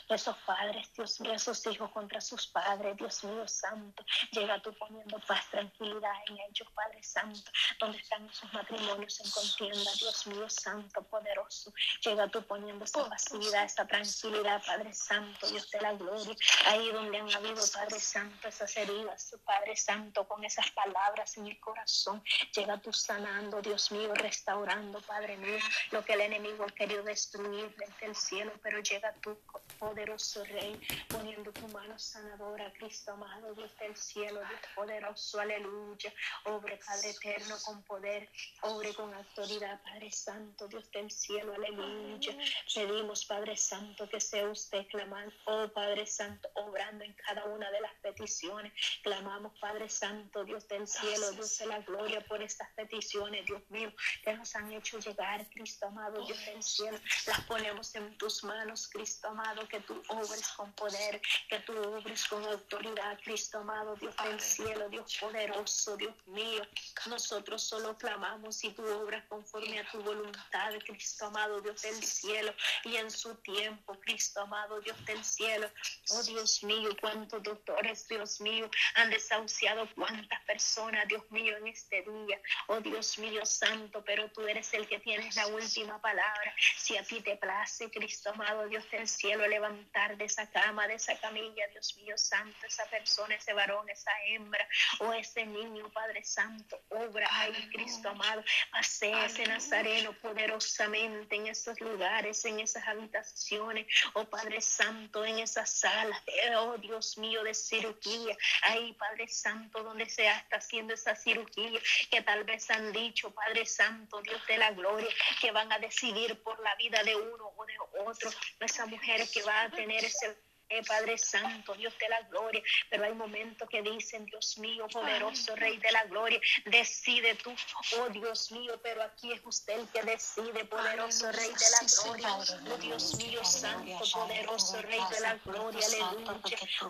Esos padres, Dios mío, esos hijos contra sus padres, Dios mío santo, llega tú poniendo paz, tranquilidad en ellos, Padre Santo, donde están esos matrimonios en contienda, Dios mío santo, poderoso, llega tú poniendo esa facilidad, esa tranquilidad, Padre Santo, Dios de la gloria, ahí donde han habido, Padre Santo, esas heridas, Padre Santo, con esas palabras en el corazón, llega tú sanando, Dios mío, restaurando, Padre mío, lo que el enemigo ha destruir desde el cielo, pero llega tú poderoso Rey, poniendo tu mano sanadora, Cristo amado, Dios del cielo, Dios poderoso, aleluya. Obre, Padre eterno, con poder, obre con autoridad, Padre Santo, Dios del cielo, aleluya. Pedimos, Padre Santo, que sea usted clamando, oh Padre Santo, obrando en cada una de las peticiones. Clamamos, Padre Santo, Dios del cielo, Dios de la gloria, por estas peticiones, Dios mío, que nos han hecho llegar, Cristo amado, Dios del cielo. Las ponemos en tus manos, Cristo amado que tú obres con poder, que tú obres con autoridad, Cristo amado, Dios del cielo, Dios poderoso, Dios mío. Nosotros solo clamamos y tú obras conforme a tu voluntad, Cristo amado, Dios del cielo, y en su tiempo, Cristo amado, Dios del cielo. Oh Dios mío, cuántos doctores, Dios mío, han desahuciado cuántas personas, Dios mío, en este día. Oh Dios mío, santo, pero tú eres el que tienes la última palabra. Si a ti te place, Cristo amado, Dios del cielo, levantar de esa cama, de esa camilla, Dios mío santo, esa persona, ese varón, esa hembra o ese niño, Padre Santo, obra ahí, Cristo amado, pase ese nazareno poderosamente en esos lugares, en esas habitaciones, oh Padre Santo, en esas salas, oh Dios mío, de cirugía, ahí, Padre Santo, donde se está haciendo esa cirugía, que tal vez han dicho, Padre Santo, Dios de la gloria, que van a decidir por la vida de uno o de otro, esa mujer que va a tener ese eh, Padre Santo, Dios de la gloria. Pero hay momentos que dicen, Dios mío, poderoso Rey de la gloria, decide tú, oh Dios mío, pero aquí es usted el que decide, poderoso Rey de la gloria. Oh Dios mío, Santo, poderoso Rey de la gloria, aleluya.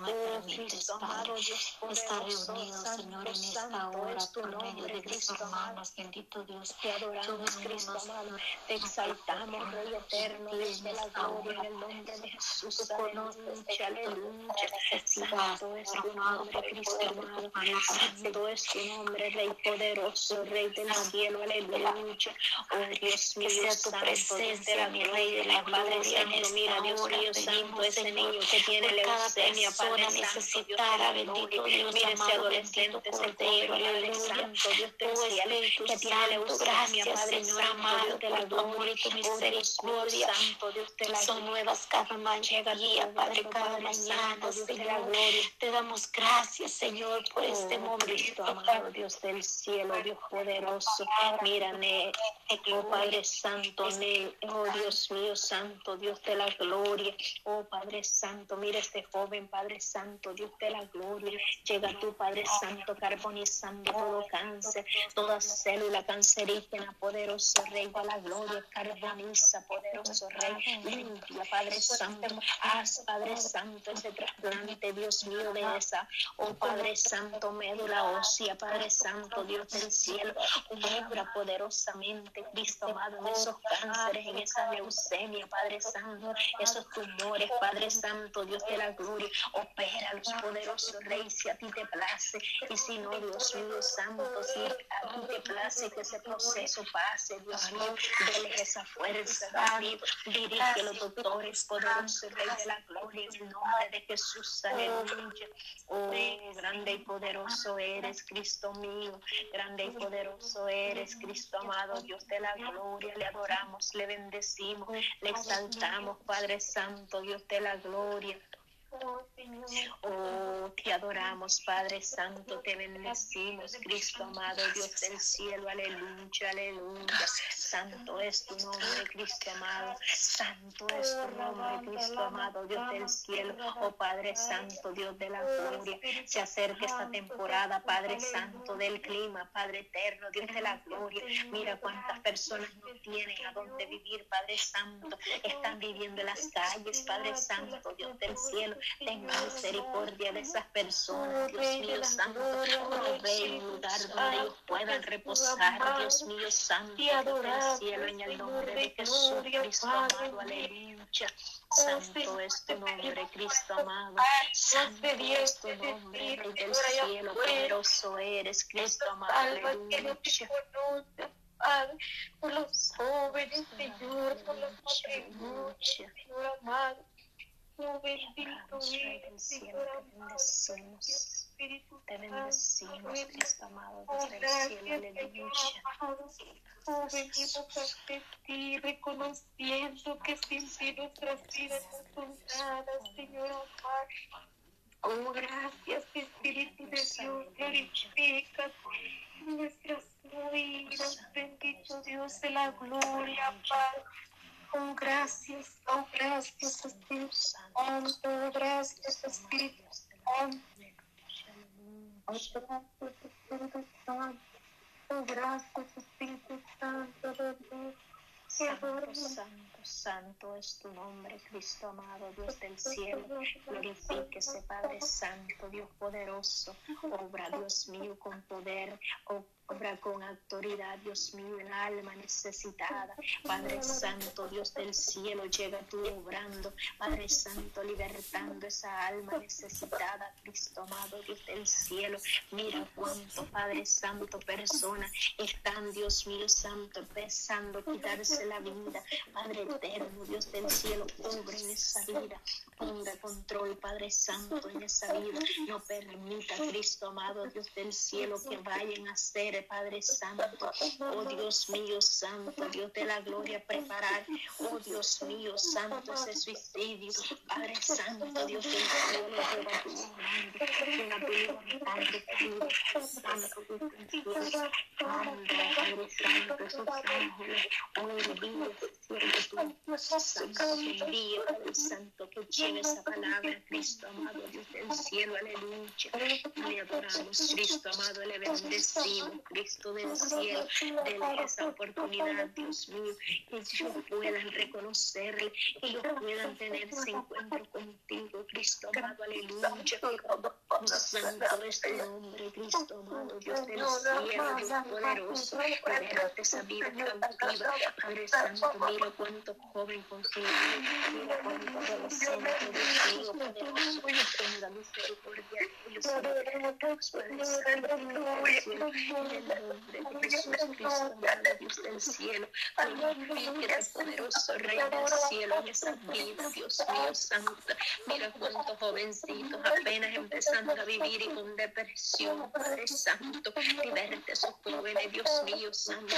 Oh Cristo amado, Dios poderoso, Santo, Santo es tu nombre, Cristo amado. Bendito Dios, te adoramos, Cristo amado, te exaltamos, Rey eterno, Dios de la gloria, en el nombre de Jesús, aleluya aleluya. Santo es tu nombre, Cristo amado. Santo es tu nombre, Rey poderoso, Rey del cielo, aleluya. Oh Dios mío, sea tu presencia, mi Rey de la Padre Santo. Mira, Dios mío, Santo, ese niño que tiene leucemia, Padre necesitará, bendito Dios, mira ese adolescente, Santo, Dios cielo, que tiene leucemia, Padre Santo, Dios de la gloria, tu misericordia, Santo, Dios de la son nuevas cada mañana, Padre cada mañana, Señor. Te damos gracias, Señor, por este momento, amado Dios del cielo, Dios poderoso. Mírame, oh Padre Santo, oh Dios mío, Santo, Dios de la gloria. Oh Padre Santo, mira este joven, Padre Santo, Dios de la gloria. Llega tu Padre Santo, carbonizando todo cáncer, toda célula cancerígena, poderoso Rey de la gloria, carboniza, poderoso Rey, limpia, Padre Santo, haz, Padre Santo, ese trasplante, Dios mío, de esa, oh Padre Santo, médula ósea, Padre Santo, Dios del cielo, obra poderosamente, Cristo amado, en esos cánceres, en esa leucemia, Padre Santo, esos tumores, Padre Santo, Dios de la gloria, opera los poderosos Rey, si a ti te place, y si no, Dios mío, Santo, si a ti te place que ese proceso pase, Dios mío, déles esa fuerza, David, dirige los doctores, poderoso Rey de la gloria, el nombre de Jesús, aleluya. Oh, grande y poderoso eres, Cristo mío, grande y poderoso eres, Cristo amado, Dios de la gloria, le adoramos, le bendecimos, le exaltamos, Padre Santo, Dios de la gloria. Oh, te adoramos, Padre Santo, te bendecimos, Cristo amado, Dios del cielo, aleluya, aleluya. Santo es tu nombre, Cristo amado. Santo es tu nombre, Cristo amado, Dios del cielo. Oh Padre Santo, Dios de la gloria. Se acerca esta temporada, Padre Santo, del clima, Padre eterno, Dios de la gloria. Mira cuántas personas no tienen a dónde vivir, Padre Santo. Están viviendo en las calles, Padre Santo, Dios del cielo. Ten misericordia de esas personas, Dios mío santo. Provee un lugar donde ellos puedan reposar, Dios mío santo, del cielo, en el nombre de Jesús, Cristo amado, aleluya. Santo es tu nombre, Cristo amado. Santo es tu nombre, Rey del cielo, poderoso eres, Cristo amado, aleluya. Padre, por los jóvenes, Señor, por los matrimonios, Señor amado. Oh, amado. Espíritu Te bendecimos, Cristo amado, desde el cielo, aleluya. Oh, venimos ante ti, reconociendo que sin ti nuestras vidas no son nada, Señor amado. Oh, gracias, Espíritu de Dios, glorifica nuestras vidas, bendito Dios de la gloria, Padre. Oh, gracias, oh, gracias, Espíritu Santo, gracias, Espíritu Santo. Oh, gracias, Espíritu Santo. Oh, gracias, Espíritu Santo, de Dios. Te Santo, santo, santo es tu nombre, Cristo amado, Dios del cielo. Glorifíquese, Padre Santo, Dios poderoso. Obra, Dios mío, con poder. o- Obra con autoridad, Dios mío, el alma necesitada. Padre Santo, Dios del cielo, llega tú obrando. Padre Santo, libertando esa alma necesitada, Cristo amado, Dios del cielo. Mira cuánto, Padre Santo, personas están, Dios mío, Santo, empezando a quitarse la vida. Padre eterno, Dios del cielo, obra en esa vida. Ponga control, Padre Santo, en esa vida. No permita, Cristo amado, Dios del cielo, que vayan a ser, Padre Santo. Oh Dios mío, Santo, Dios de la gloria, preparar. Oh Dios mío, Santo, ese suicidio. Padre Santo, Dios del cielo, tu voluntad de vida. Santo, Padre Santo. Oh, tu Santo, Santo, lleve esa palabra, Cristo amado, Dios del cielo, aleluya. Le adoramos, Cristo amado, le bendecimos, Cristo del cielo, dele esa oportunidad, Dios mío, que ellos puedan reconocerle, que ellos puedan tener ese encuentro contigo, Cristo amado, aleluya. Santo es tu nombre, Cristo amado, Dios del cielo, Dios poderoso, libérate esa vida cautiva, Padre Santo, mira cuánto joven consigo, mira cuánto Dios del cielo, cielo, en Dios mío, mira cuántos jovencitos apenas empezando a vivir y con depresión, Padre Santo, liberte esos jóvenes, Dios mío, Santo,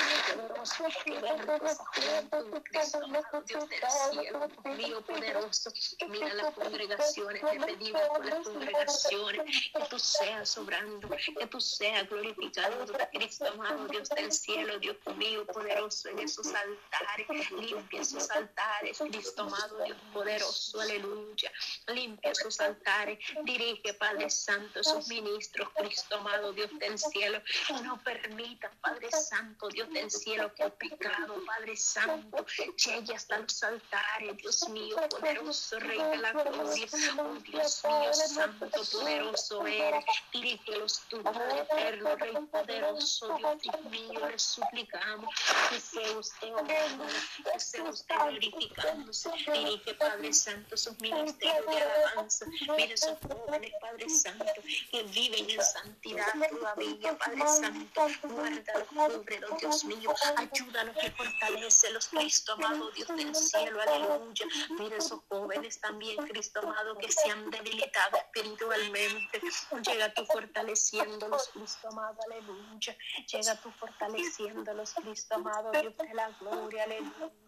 Dios del cielo, Dios mío, poderoso, mira las congregaciones, te pedimos por las congregaciones, que tú seas obrando, que tú seas glorificando, Cristo amado, Dios del cielo, Dios mío, poderoso en esos altares, limpia esos altares, Cristo amado, Dios poderoso, aleluya, limpia esos altares, dirige, Padre Santo, esos ministros, Cristo amado, Dios del cielo, no permita, Padre Santo, Dios del cielo, que el pecado, Padre Santo, llegue hasta los altares, Dios mío, poderoso, Rey de la gloria, oh Dios mío, Santo, poderoso eres, dirígelos Padre eterno, Rey poderoso, Dios mío, le suplicamos que sea usted orando, que sea usted glorificándose, dirige, Padre Santo, sus ministerios de alabanza, mire esos jóvenes, Padre Santo, que viven en santidad todavía, Padre Santo, guárdalos, cúbrelos, Dios mío, ayúdalos y fortalecelos, Cristo amado, Dios del cielo, aleluya, mire esos jóvenes también, Cristo amado, que se han debilitado espiritualmente, llega tú fortaleciéndolos, Cristo amado, aleluya, llega tú fortaleciéndolos, Cristo amado, Dios de la gloria, aleluya.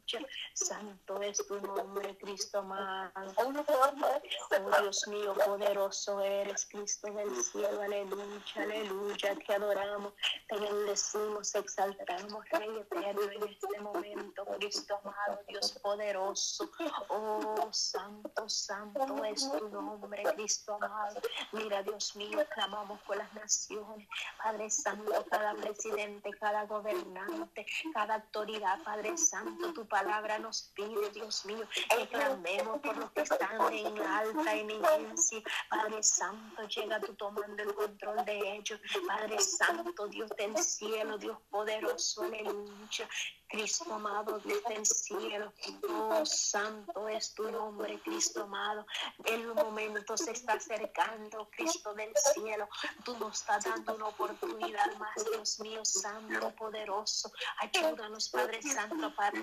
Santo es tu nombre, Cristo amado. Oh Dios mío, poderoso eres, Cristo del cielo, aleluya, aleluya. Te adoramos, te bendecimos, exaltamos, Rey eterno, en este momento, Cristo amado, Dios poderoso. Oh Santo, Santo es tu nombre, Cristo amado. Mira, Dios mío, clamamos por las naciones, Padre Santo, cada presidente, cada gobernante, cada autoridad, Padre Santo, tu palabra nos pide, Dios mío, que clamemos por los que están en alta eminencia. Padre Santo, llega tú tomando el control de ellos. Padre Santo, Dios del cielo, Dios poderoso, aleluya. Cristo amado, Dios del cielo, oh santo es tu nombre, Cristo amado. El momento se está acercando, Cristo del cielo. Tú nos estás dando una oportunidad más, Dios mío, santo, poderoso. Ayúdanos, Padre Santo, para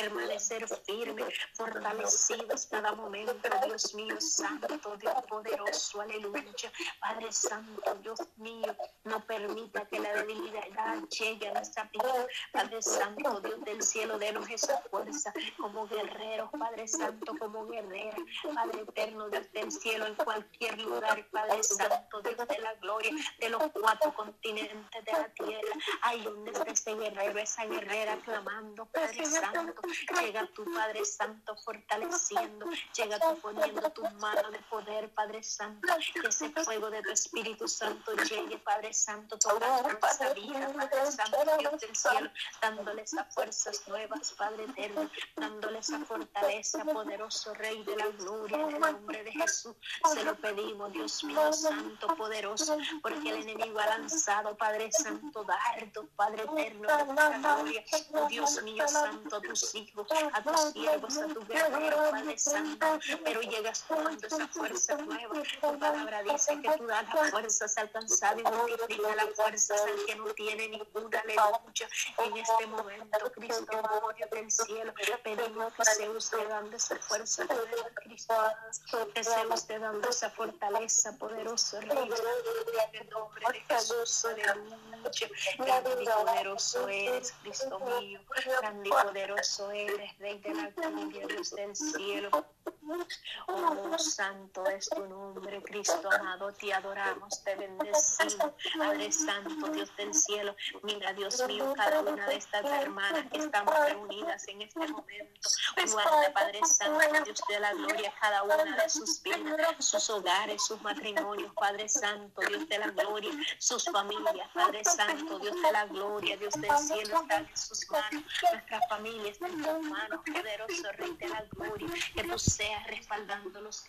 permanecer firmes, fortalecidos cada momento, Dios mío, santo, Dios poderoso, aleluya. Padre Santo, Dios mío, no permita que la debilidad llegue a nuestra vida, Padre Santo, Dios del cielo, denos esa fuerza como guerreros, Padre Santo, como guerrera, Padre eterno, Dios del cielo, en cualquier lugar, Padre Santo, Dios de la gloria, de los cuatro continentes de la tierra, ahí donde está ese guerrero, esa guerrera clamando, Padre Santo, llega tu Padre Santo fortaleciendo, llega tú poniendo tu mano de poder, Padre Santo, que ese fuego de tu Espíritu Santo llegue, Padre Santo, toda nuestra vida, Padre Santo, Dios del cielo, dándole esa fuerzas nuevas, Padre eterno, dándole esa fortaleza, poderoso Rey de la gloria, en el nombre de Jesús, se lo pedimos, Dios mío, Santo, poderoso, porque el enemigo ha lanzado, Padre Santo, dardo, Padre eterno, de gloria, oh Dios mío, Santo, tus hijos, a tus siervos, a tu guerrero, Padre Santo, pero llegas tomando esa fuerza nueva, tu palabra dice que tú das las fuerzas al cansado y las fuerzas al que no tiene ninguna, aleluya, en este momento, Cristo, amor del cielo, pedimos que sea usted dando esa fuerza, Cristo, que sea usted dando esa fortaleza, poderoso Rey, en el nombre de Jesús, aleluya, grande y poderoso eres, Cristo mío, grande y poderoso eres, de la gloria, Dios del cielo. Oh, santo es tu nombre, Cristo amado, te adoramos, te bendecimos, Padre Santo, Dios del cielo. Mira, Dios mío, cada una de estas hermanas que estamos reunidas en este momento. Guarda, Padre Santo, Dios de la gloria, cada una de sus vidas, sus hogares, sus matrimonios, Padre Santo, Dios de la gloria, sus familias, Padre Santo, Dios de la gloria, Dios del cielo, están en sus manos, nuestras familias en tus manos, poderoso Rey de la gloria, que tú seas respaldándolos